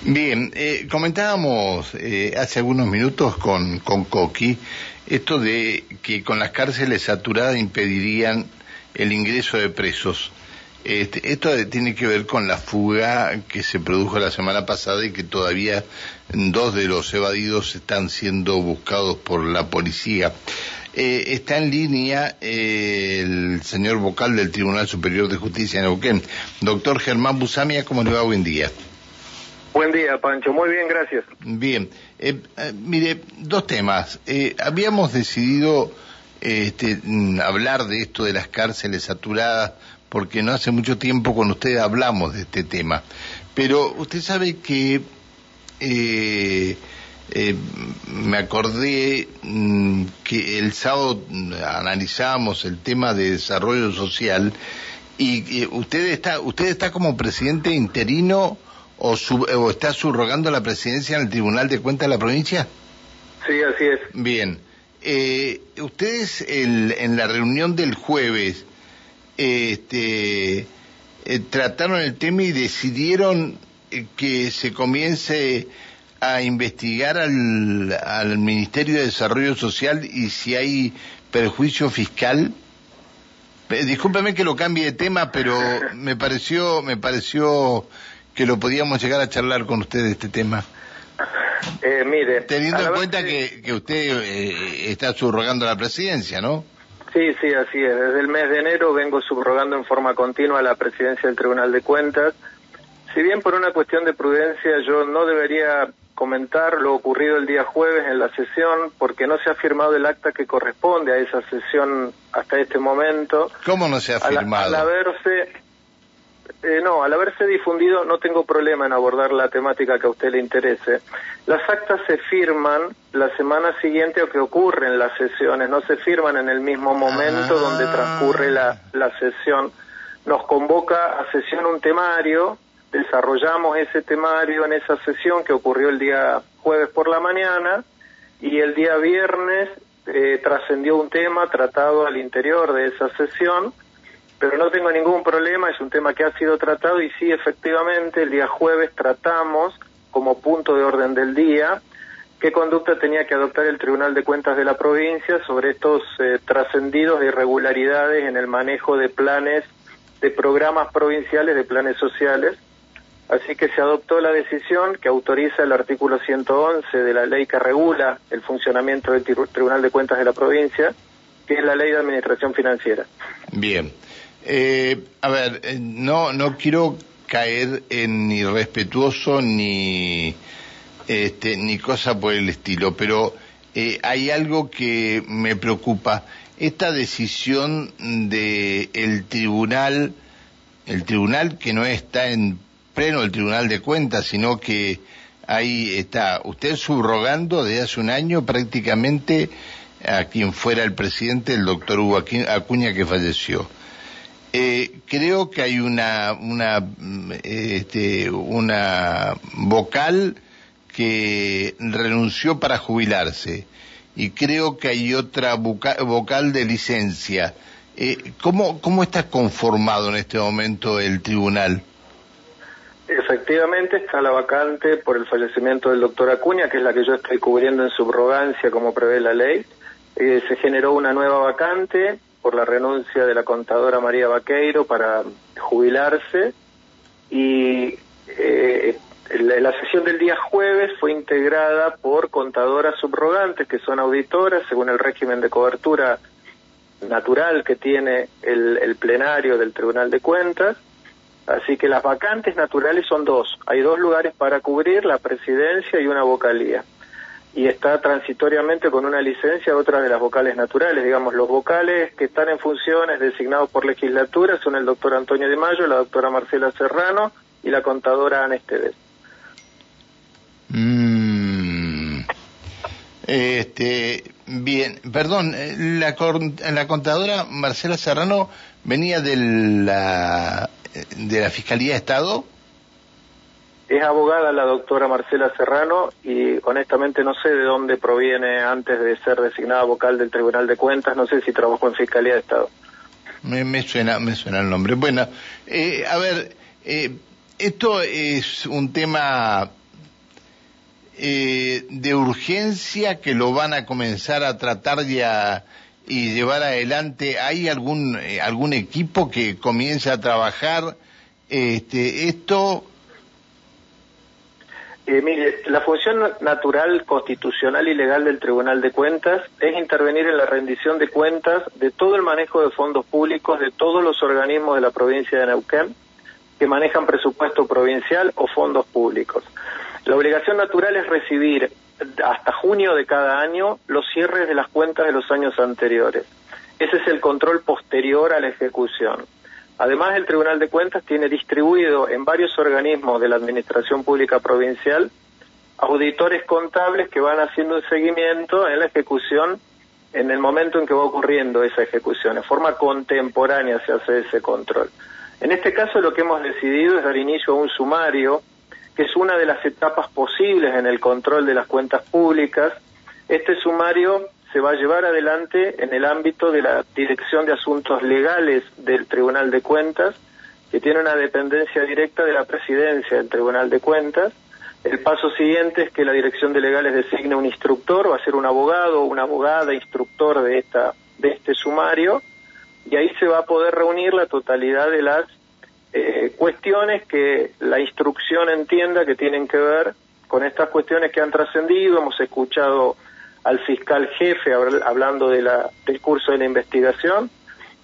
Bien, eh, comentábamos eh, hace algunos minutos con, con Coqui esto de que con las cárceles saturadas impedirían el ingreso de presos. Este, esto tiene que ver con la fuga que se produjo la semana pasada y que todavía dos de los evadidos están siendo buscados por la policía. Eh, está en línea eh, el señor vocal del Tribunal Superior de Justicia en Neuquén, doctor Germán Busamia, ¿cómo le va? Buen día. Buen día, Pancho. Muy bien, gracias. Bien. Eh, eh, mire, dos temas. Eh, habíamos decidido este, mm, hablar de esto de las cárceles saturadas porque no hace mucho tiempo con usted hablamos de este tema. Pero usted sabe que me acordé mm, que el sábado mm, analizábamos el tema de desarrollo social y usted está usted está como presidente interino o, o está subrogando la presidencia en el Tribunal de Cuentas de la provincia? Sí, así es. Bien. Eh, ustedes en la reunión del jueves este, eh, trataron el tema y decidieron eh, que se comience a investigar al, al Ministerio de Desarrollo Social y si hay perjuicio fiscal. Discúlpeme que lo cambie de tema, pero me pareció, me pareció que lo podíamos llegar a charlar con usted de este tema. Eh, mire, teniendo en cuenta que, que usted eh, está subrogando la presidencia, ¿no? Sí, sí, así es. Desde el mes de enero vengo subrogando en forma continua la presidencia del Tribunal de Cuentas. Si bien por una cuestión de prudencia yo no debería comentar lo ocurrido el día jueves en la sesión porque no se ha firmado el acta que corresponde a esa sesión hasta este momento. ¿Cómo no se ha firmado? Al, haberse eh, no, al haberse difundido no tengo problema en abordar la temática que a usted le interese. Las actas se firman la semana siguiente o que ocurren las sesiones, no se firman en el mismo momento ah. donde transcurre la, la sesión. Nos convoca a sesión un temario, desarrollamos ese temario en esa sesión que ocurrió el día jueves por la mañana y el día viernes eh, trascendió un tema tratado al interior de esa sesión pero no tengo ningún problema, es un tema que ha sido tratado y sí, efectivamente, el día jueves tratamos como punto de orden del día qué conducta tenía que adoptar el Tribunal de Cuentas de la provincia sobre estos eh, trascendidos de irregularidades en el manejo de planes, de programas provinciales, de planes sociales. Así que se adoptó la decisión que autoriza el artículo 111 de la ley que regula el funcionamiento del Tribunal de Cuentas de la provincia, que es la ley de administración financiera. Bien. Eh, a ver, eh, no, no quiero caer en ni respetuoso ni, este, ni cosa por el estilo, pero eh, hay algo que me preocupa. Esta decisión de el tribunal, el tribunal que no está en pleno el tribunal de cuentas, sino que ahí está usted subrogando desde hace un año prácticamente a quien fuera el presidente, el doctor Hugo Acuña, que falleció. Eh, creo que hay una, una, este, una vocal que renunció para jubilarse y creo que hay otra vocal de licencia. Eh, ¿cómo, ¿Cómo está conformado en este momento el tribunal? Efectivamente está la vacante por el fallecimiento del doctor Acuña, que es la que yo estoy cubriendo en subrogancia como prevé la ley. Eh, se generó una nueva vacante por la renuncia de la contadora María Vaqueiro para jubilarse y eh, la, sesión del día jueves fue integrada por contadoras subrogantes que son auditoras según el régimen de cobertura natural que tiene el, el plenario del Tribunal de Cuentas. Así que las vacantes naturales son dos. Hay dos lugares para cubrir, la presidencia y una vocalía y está transitoriamente con una licencia otra de las vocales naturales. Digamos, los vocales que están en funciones designados por legislatura son el doctor Antonio de Mayo, la doctora Marcela Serrano y la contadora Ana Esteves. Mm. Este, bien, perdón, la, la contadora Marcela Serrano venía de la, de la Fiscalía de Estado. Es abogada la doctora Marcela Serrano y honestamente no sé de dónde proviene antes de ser designada vocal del Tribunal de Cuentas, no sé si trabajó en Fiscalía de Estado. Me, suena, me suena el nombre. Bueno, eh, a ver, eh, esto es un tema eh, de urgencia que lo van a comenzar a tratar y, a, y llevar adelante? ¿Hay algún, eh, algún equipo que comience a trabajar este, esto? Eh, mire, la función natural, constitucional y legal del Tribunal de Cuentas es intervenir en la rendición de cuentas de todo el manejo de fondos públicos de todos los organismos de la provincia de Neuquén que manejan presupuesto provincial o fondos públicos. La obligación natural es recibir hasta junio de cada año los cierres de las cuentas de los años anteriores. Ese es el control posterior a la ejecución. Además, el Tribunal de Cuentas tiene distribuido en varios organismos de la Administración Pública Provincial auditores contables que van haciendo un seguimiento en la ejecución en el momento en que va ocurriendo esa ejecución. En forma contemporánea se hace ese control. En este caso lo que hemos decidido es dar inicio a un sumario, que es una de las etapas posibles en el control de las cuentas públicas. Este sumario se va a llevar adelante en el ámbito de la Dirección de Asuntos Legales del Tribunal de Cuentas, que tiene una dependencia directa de la presidencia del Tribunal de Cuentas. El paso siguiente es que la Dirección de Legales designe un instructor, va a ser un abogado o una abogada instructor de, esta, de este sumario, y ahí se va a poder reunir la totalidad de las eh, cuestiones que la instrucción entienda que tienen que ver con estas cuestiones que han trascendido. Hemos escuchado al fiscal jefe hablando de la, del curso de la investigación.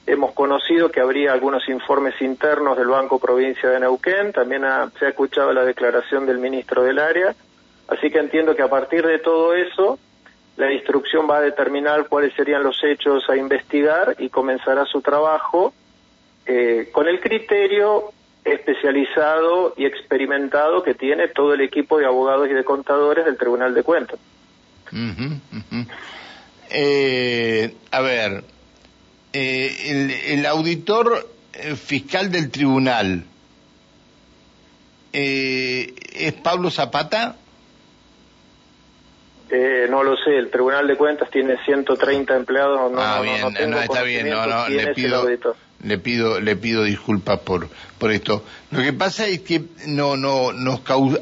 Hemos conocido que habría algunos informes internos del Banco Provincia de Neuquén, también se ha escuchado la declaración del ministro del área, así que entiendo que a partir de todo eso, la instrucción va a determinar cuáles serían los hechos a investigar y comenzará su trabajo eh, con el criterio especializado y experimentado que tiene todo el equipo de abogados y de contadores del Tribunal de Cuentas. Eh, a ver, eh, el, auditor eh, fiscal del tribunal es Pablo Zapata. no lo sé, el Tribunal de Cuentas tiene 130 empleados. No, ah, bien, no, está bien, no, no, le pido, le pido, le pido disculpas por, por esto. Lo que pasa es que no, no, nos causa,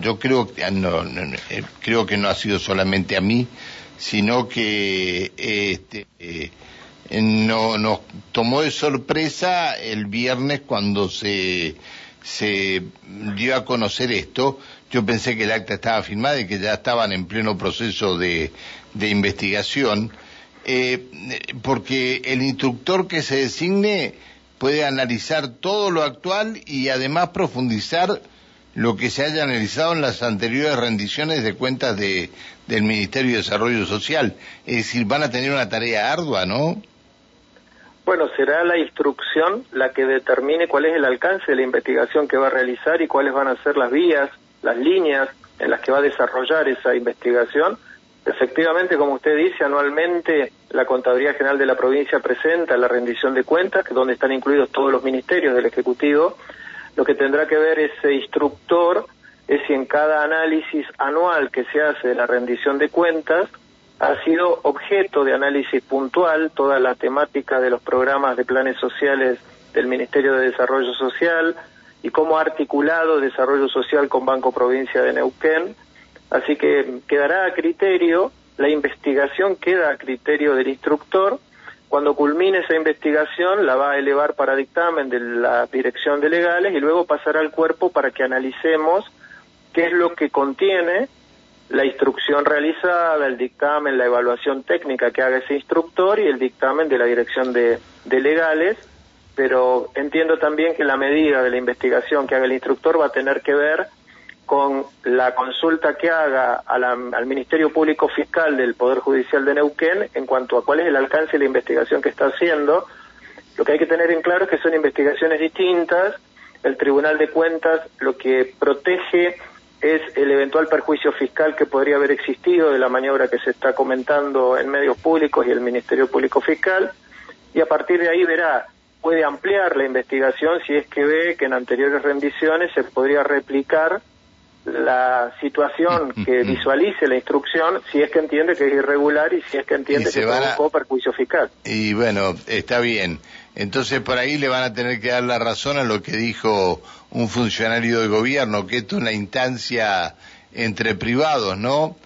yo creo, no, eh, creo que no ha sido solamente a mí, sino que este, eh, no, nos tomó de sorpresa el viernes cuando se, se dio a conocer esto. Yo pensé que el acta estaba firmada y que ya estaban en pleno proceso de, de investigación eh, porque el instructor que se designe puede analizar todo lo actual y además profundizar lo que se haya analizado en las anteriores rendiciones de cuentas de, del Ministerio de Desarrollo Social. Es decir, van a tener una tarea ardua, ¿no? Bueno, será la instrucción la que determine cuál es el alcance de la investigación que va a realizar y cuáles van a ser las vías, las líneas en las que va a desarrollar esa investigación Efectivamente, como usted dice, anualmente la Contaduría General de la provincia presenta la rendición de cuentas, donde están incluidos todos los ministerios del Ejecutivo. Lo que tendrá que ver ese instructor es si en cada análisis anual que se hace de la rendición de cuentas ha sido objeto de análisis puntual toda la temática de los programas de planes sociales del Ministerio de Desarrollo Social y cómo ha articulado desarrollo social con Banco Provincia de Neuquén Así que quedará a criterio, la investigación queda a criterio del instructor. Cuando culmine esa investigación, la va a elevar para dictamen de la Dirección de Legales y luego pasará al cuerpo para que analicemos qué es lo que contiene la instrucción realizada, el dictamen, la evaluación técnica que haga ese instructor y el dictamen de la Dirección de, de Legales, pero entiendo también que la medida de la investigación que haga el instructor va a tener que ver con la consulta que haga al Ministerio Público Fiscal del Poder Judicial de Neuquén en cuanto a cuál es el alcance de la investigación que está haciendo. Lo que hay que tener en claro es que son investigaciones distintas. El Tribunal de Cuentas lo que protege es el eventual perjuicio fiscal que podría haber existido de la maniobra que se está comentando en medios públicos y el Ministerio Público Fiscal. Y a partir de ahí verá, puede ampliar la investigación si es que ve que en anteriores rendiciones se podría replicar la situación que visualice la instrucción si es que entiende que es irregular y si es que entiende que provocó perjuicio fiscal. Y bueno, está bien. Entonces por ahí le van a tener que dar la razón a lo que dijo un funcionario de gobierno, que esto es una instancia entre privados, ¿no?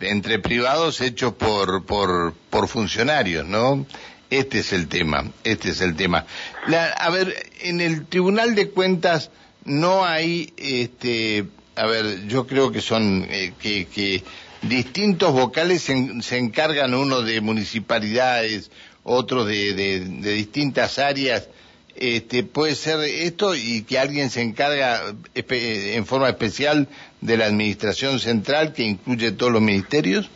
Entre privados hechos por, por, por funcionarios, ¿no? Este es el tema, este es el tema. a ver, en el Tribunal de Cuentas no hay, este, a ver, yo creo que son, eh, que, que distintos vocales se, encargan uno de municipalidades, otros de, de, de distintas áreas este, puede ser esto y que alguien se encarga en forma especial de la administración central que incluye todos los ministerios?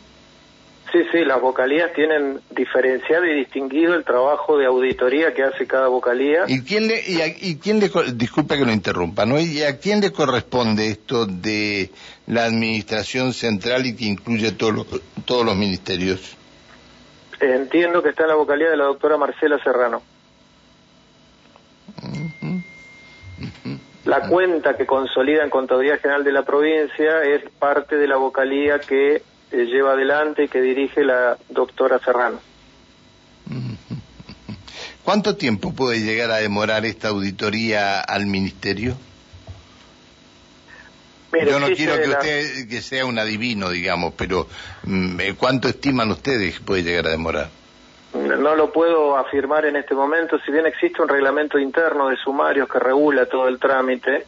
Sí, sí, las vocalías tienen diferenciado y distinguido el trabajo de auditoría que hace cada vocalía. ¿Y quién le, y, quién le, disculpe que lo interrumpa, ¿no? ¿Y a quién le corresponde esto de la administración central y que incluye todos todos los ministerios? Entiendo que está en la vocalía de la doctora Marcela Serrano. La cuenta que consolida en Contaduría General de la provincia es parte de la vocalía que eh, lleva adelante y que dirige la doctora Serrano. ¿Cuánto tiempo puede llegar a demorar esta auditoría al ministerio? Yo no quiero que usted que sea un adivino, digamos, pero mm, eh, ¿cuánto estiman ustedes que puede llegar a demorar? No lo puedo afirmar en este momento, si bien existe un reglamento interno de sumarios que regula todo el trámite,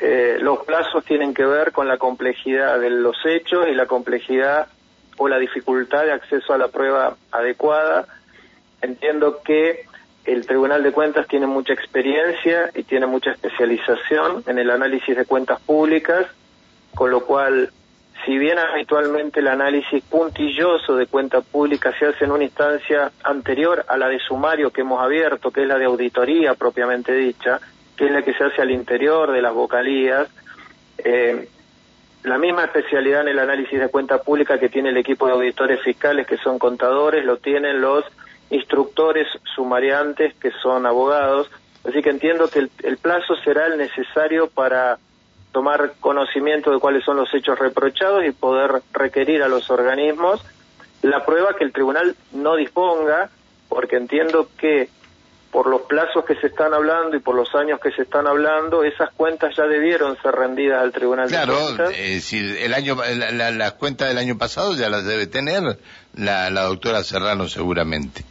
eh, los plazos tienen que ver con la complejidad de los hechos y la complejidad o la dificultad de acceso a la prueba adecuada. Entiendo que el Tribunal de Cuentas tiene mucha experiencia y tiene mucha especialización en el análisis de cuentas públicas, con lo cual si bien habitualmente el análisis puntilloso de cuenta pública se hace en una instancia anterior a la de sumario que hemos abierto, que es la de auditoría propiamente dicha, que es la que se hace al interior de las vocalías, eh, la misma especialidad en el análisis de cuenta pública que tiene el equipo de auditores fiscales, que son contadores, lo tienen los instructores sumariantes, que son abogados. Así que entiendo que el plazo será el necesario para tomar conocimiento de cuáles son los hechos reprochados y poder requerir a los organismos la prueba que el tribunal no disponga, porque entiendo que por los plazos que se están hablando y por los años que se están hablando, esas cuentas ya debieron ser rendidas al tribunal. Claro, eh, si el año, la, las cuentas del año pasado ya las debe tener la, la doctora Serrano seguramente.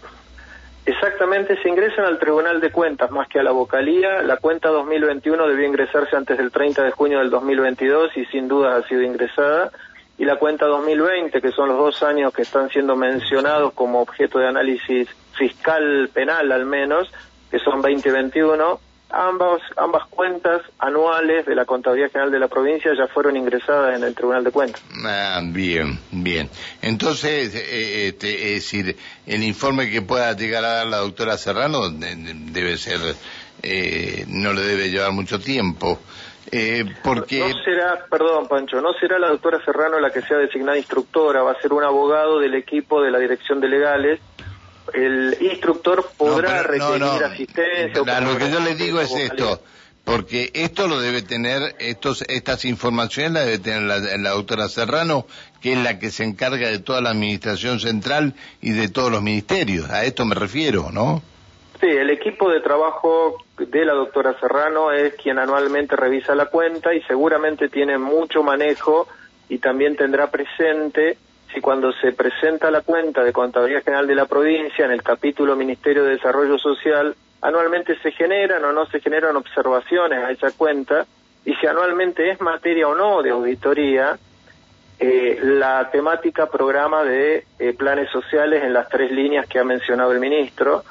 Exactamente, se ingresan al Tribunal de Cuentas más que a la vocalía. La cuenta 2021 debió ingresarse antes del 30 de junio del 2022 y sin duda ha sido ingresada. Y la cuenta 2020, que son los dos años que están siendo mencionados como objeto de análisis fiscal penal al menos, que son 2021, Ambas, ambas cuentas anuales de la Contabilidad General de la provincia ya fueron ingresadas en el Tribunal de Cuentas. Ah, bien, bien. Entonces, eh, este, es decir, el informe que pueda llegar a dar la doctora Serrano debe ser, eh, no le debe llevar mucho tiempo. Eh, porque... No será, perdón Pancho, no será la doctora Serrano la que sea designada instructora, va a ser un abogado del equipo de la Dirección de Legales el instructor podrá requerir asistencia. lo que yo le digo es esto, porque esto lo debe tener, estos, estas informaciones las debe tener la, doctora Serrano, que es la que se encarga de toda la administración central y de todos los ministerios. A esto me refiero, ¿no? Sí, el equipo de trabajo de la doctora Serrano es quien anualmente revisa la cuenta y seguramente tiene mucho manejo y también tendrá presente si cuando se presenta la cuenta de Contabilidad General de la provincia en el capítulo Ministerio de Desarrollo Social, anualmente se generan o no se generan observaciones a esa cuenta y si anualmente es materia o no de auditoría, eh, la temática programa de eh, planes sociales en las tres líneas que ha mencionado el ministro.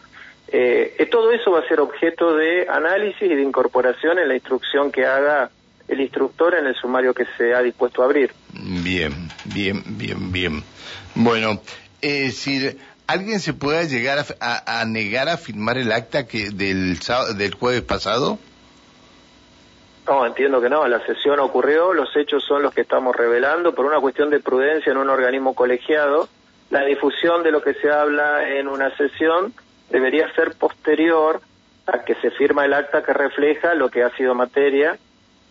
Eh, todo eso va a ser objeto de análisis y de incorporación en la instrucción que haga el instructor en el sumario que se ha dispuesto a abrir. Bien, bien, bien, bien. Bueno, es decir, ¿alguien se puede llegar a, negar a firmar el acta que del, del jueves pasado? No, entiendo que no. La sesión ocurrió, los hechos son los que estamos revelando por una cuestión de prudencia en un organismo colegiado. La difusión de lo que se habla en una sesión debería ser posterior a que se firma el acta que refleja lo que ha sido materia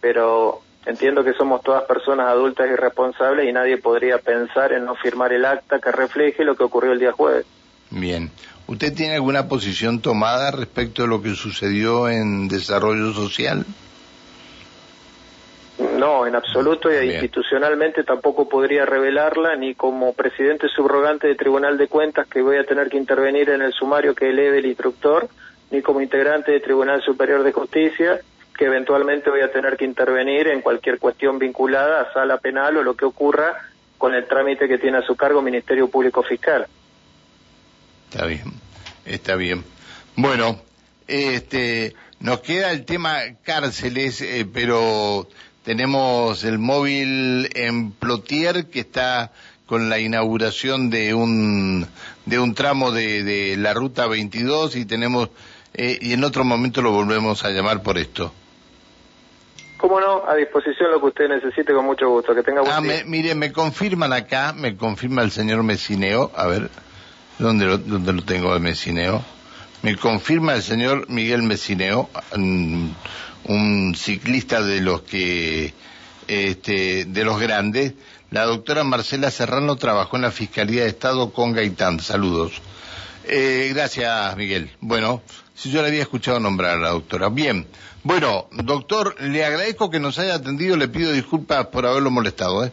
pero entiendo que somos todas personas adultas y responsables y nadie podría pensar en no firmar el acta que refleje lo que ocurrió el día jueves. Bien. ¿Usted tiene alguna posición tomada respecto a lo que sucedió en desarrollo social? No, en absoluto, y institucionalmente tampoco podría revelarla, ni como presidente subrogante del Tribunal de Cuentas, que voy a tener que intervenir en el sumario que eleve el instructor, ni como integrante del Tribunal Superior de Justicia, que eventualmente voy a tener que intervenir en cualquier cuestión vinculada a sala penal o lo que ocurra con el trámite que tiene a su cargo Ministerio Público Fiscal. Está bien, está bien. Bueno, este, nos queda el tema cárceles, eh, pero tenemos el móvil en Plotier que está con la inauguración de un de un tramo de, de la ruta 22 y tenemos eh, y en otro momento lo volvemos a llamar por esto. Cómo no, a disposición lo que usted necesite con mucho gusto. Que tenga buen ah, mire, me confirman acá, me confirma el señor Mesineo, a ver, ¿dónde lo, dónde lo tengo de Mesineo? Me confirma el señor Miguel Mesineo, un, ciclista de los que, este, de los grandes. La doctora Marcela Serrano trabajó en la Fiscalía de Estado con Gaitán. Saludos. Eh, gracias, Miguel. Bueno, si yo le había escuchado nombrar a la doctora. Bien. Bueno, doctor, le agradezco que nos haya atendido, le pido disculpas por haberlo molestado, ¿eh?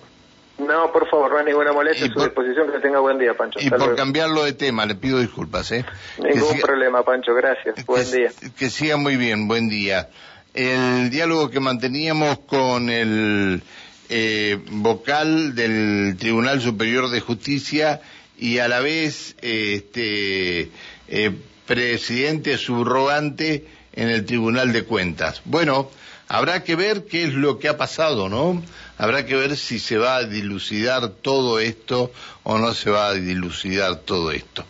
No, por favor, no hay ninguna molestia, a su disposición, que tenga buen día, Pancho. Y por cambiarlo de tema, le pido disculpas, ¿eh? Ningún problema, Pancho, gracias, buen día. Que siga muy bien, buen día. El diálogo que manteníamos con el eh, vocal del Tribunal Superior de Justicia y a la vez este eh, presidente subrogante en el Tribunal de Cuentas. Bueno, habrá que ver qué es lo que ha pasado, ¿no? Habrá que ver si se va a dilucidar todo esto o no se va a dilucidar todo esto.